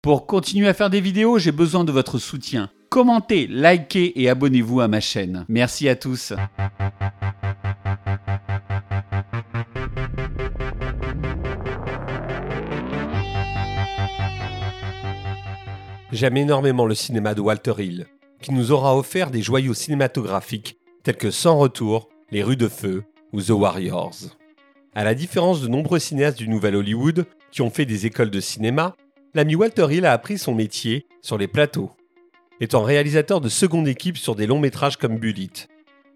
Pour continuer à faire des vidéos, j'ai besoin de votre soutien. Commentez, likez et abonnez-vous à ma chaîne. Merci à tous. J'aime énormément le cinéma de Walter Hill, qui nous aura offert des joyaux cinématographiques tels que Sans Retour, Les Rues de Feu ou The Warriors. À la différence de nombreux cinéastes du Nouvel Hollywood qui ont fait des écoles de cinéma, l'ami Walter Hill a appris son métier sur les plateaux, étant réalisateur de seconde équipe sur des longs métrages comme Bullet.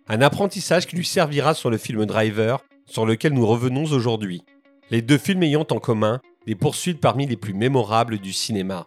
Un apprentissage qui lui servira sur le film Driver, sur lequel nous revenons aujourd'hui. Les deux films ayant en commun des poursuites parmi les plus mémorables du cinéma.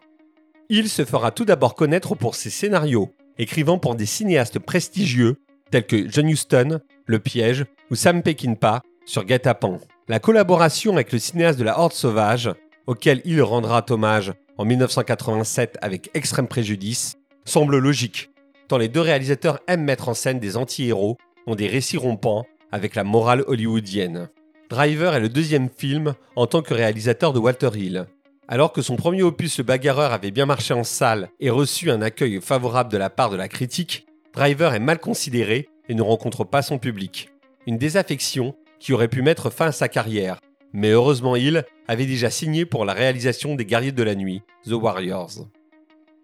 Il se fera tout d'abord connaître pour ses scénarios, écrivant pour des cinéastes prestigieux tels que John Huston, Le Piège ou Sam Peckinpah sur Guet-apens. La collaboration avec le cinéaste de la Horde Sauvage, auquel il rendra hommage en 1987 avec Extrême Préjudice, semble logique, tant les deux réalisateurs aiment mettre en scène des anti-héros ont des récits rompants avec la morale hollywoodienne. Driver est le deuxième film en tant que réalisateur de Walter Hill. Alors que son premier opus Le Bagarreur avait bien marché en salle et reçu un accueil favorable de la part de la critique, Driver est mal considéré et ne rencontre pas son public. Une désaffection qui aurait pu mettre fin à sa carrière, mais heureusement Hill avait déjà signé pour la réalisation des Guerriers de la Nuit, The Warriors.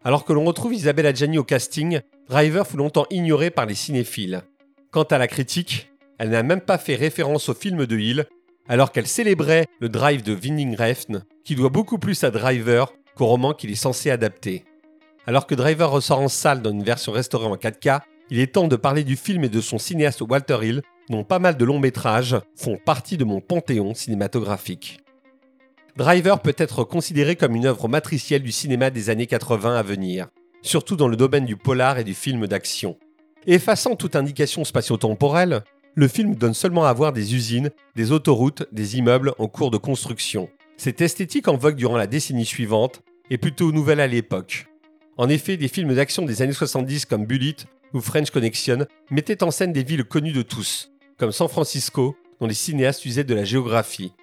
Alors que l'on retrouve Isabelle Adjani au casting, Driver fut longtemps ignoré par les cinéphiles. Quant à la critique, elle n'a même pas fait référence au film de Hill alors qu'elle célébrait le drive de Winning Refn, qui doit beaucoup plus à Driver qu'au roman qu'il est censé adapter. Alors que Driver ressort en salle dans une version restaurée en 4K, il est temps de parler du film et de son cinéaste Walter Hill, dont pas mal de longs métrages font partie de mon panthéon cinématographique. Driver peut être considéré comme une œuvre matricielle du cinéma des années 80 à venir, surtout dans le domaine du polar et du film d'action. Effaçant toute indication spatio-temporelle, le film donne seulement à voir des usines, des autoroutes, des immeubles en cours de construction. Cette esthétique en vogue durant la décennie suivante est plutôt nouvelle à l'époque. En effet, des films d'action des années 70 comme Bullet ou French Connection mettaient en scène des villes connues de tous, comme San Francisco, dont les cinéastes usaient de la géographie.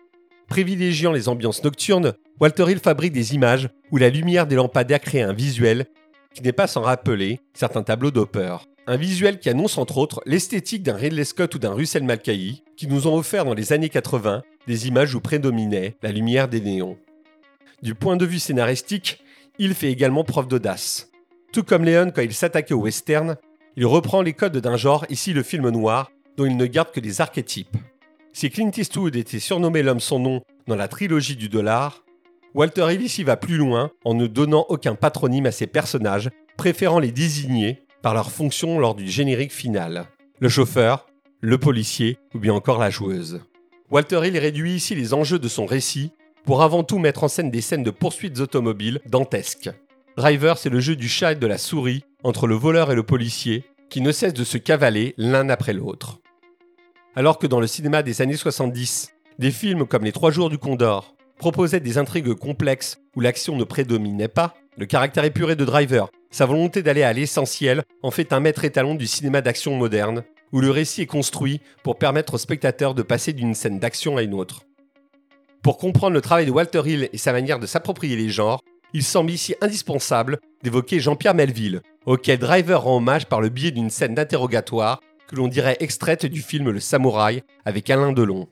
Privilégiant les ambiances nocturnes, Walter Hill fabrique des images où la lumière des lampadaires crée un visuel qui n'est pas sans rappeler certains tableaux d'Hopper. Un visuel qui annonce entre autres l'esthétique d'un Ridley Scott ou d'un Russell Mulcahy, qui nous ont offert dans les années 80 des images où prédominait la lumière des néons. Du point de vue scénaristique, il fait également preuve d'audace. Tout comme Léon quand il s'attaquait au western, il reprend les codes d'un genre, ici le film noir, dont il ne garde que des archétypes. Si Clint Eastwood était surnommé l'homme sans nom dans la trilogie du dollar, Walter Hill ici va plus loin en ne donnant aucun patronyme à ses personnages, préférant les désigner par leur fonction lors du générique final. Le chauffeur, le policier ou bien encore la joueuse. Walter Hill réduit ici les enjeux de son récit pour avant tout mettre en scène des scènes de poursuites automobiles dantesques. Driver, c'est le jeu du chat et de la souris entre le voleur et le policier qui ne cessent de se cavaler l'un après l'autre. Alors que dans le cinéma des années 70, des films comme Les Trois Jours du Condor proposaient des intrigues complexes où l'action ne prédominait pas, le caractère épuré de Driver sa volonté d'aller à l'essentiel en fait un maître étalon du cinéma d'action moderne, où le récit est construit pour permettre au spectateur de passer d'une scène d'action à une autre. Pour comprendre le travail de Walter Hill et sa manière de s'approprier les genres, il semble ici indispensable d'évoquer Jean-Pierre Melville, auquel Driver rend hommage par le biais d'une scène d'interrogatoire que l'on dirait extraite du film Le Samouraï avec Alain Delon.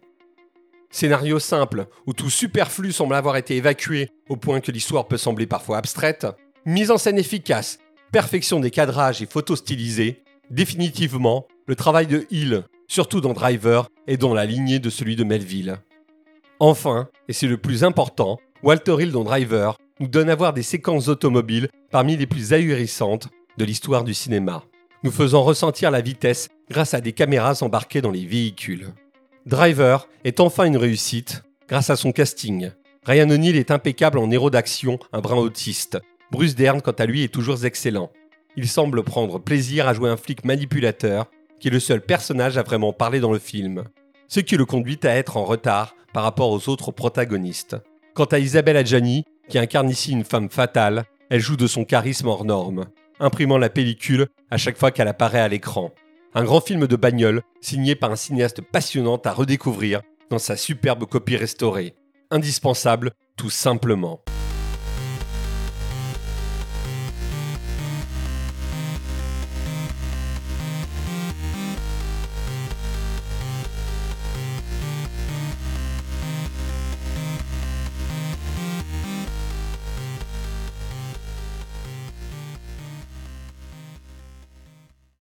Scénario simple, où tout superflu semble avoir été évacué au point que l'histoire peut sembler parfois abstraite, Mise en scène efficace, perfection des cadrages et photos stylisées, définitivement, le travail de Hill, surtout dans Driver, est dans la lignée de celui de Melville. Enfin, et c'est le plus important, Walter Hill dans Driver nous donne à voir des séquences automobiles parmi les plus ahurissantes de l'histoire du cinéma, nous faisant ressentir la vitesse grâce à des caméras embarquées dans les véhicules. Driver est enfin une réussite grâce à son casting. Ryan O'Neill est impeccable en héros d'action, un brin autiste, Bruce Dern, quant à lui, est toujours excellent. Il semble prendre plaisir à jouer un flic manipulateur, qui est le seul personnage à vraiment parler dans le film, ce qui le conduit à être en retard par rapport aux autres protagonistes. Quant à Isabelle Adjani, qui incarne ici une femme fatale, elle joue de son charisme hors norme, imprimant la pellicule à chaque fois qu'elle apparaît à l'écran. Un grand film de bagnole, signé par un cinéaste passionnant à redécouvrir dans sa superbe copie restaurée. Indispensable, tout simplement.